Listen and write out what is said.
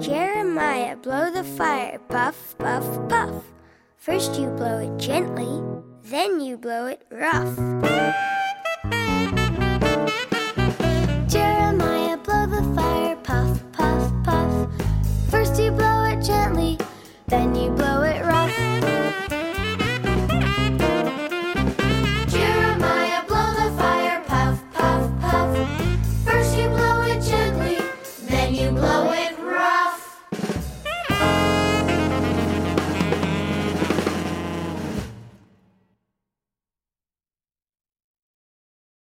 Jeremiah, blow the fire, puff, puff, puff. First you blow it gently, then you blow it rough. Jeremiah, blow the fire, puff, puff, puff. First you blow it gently, then you blow it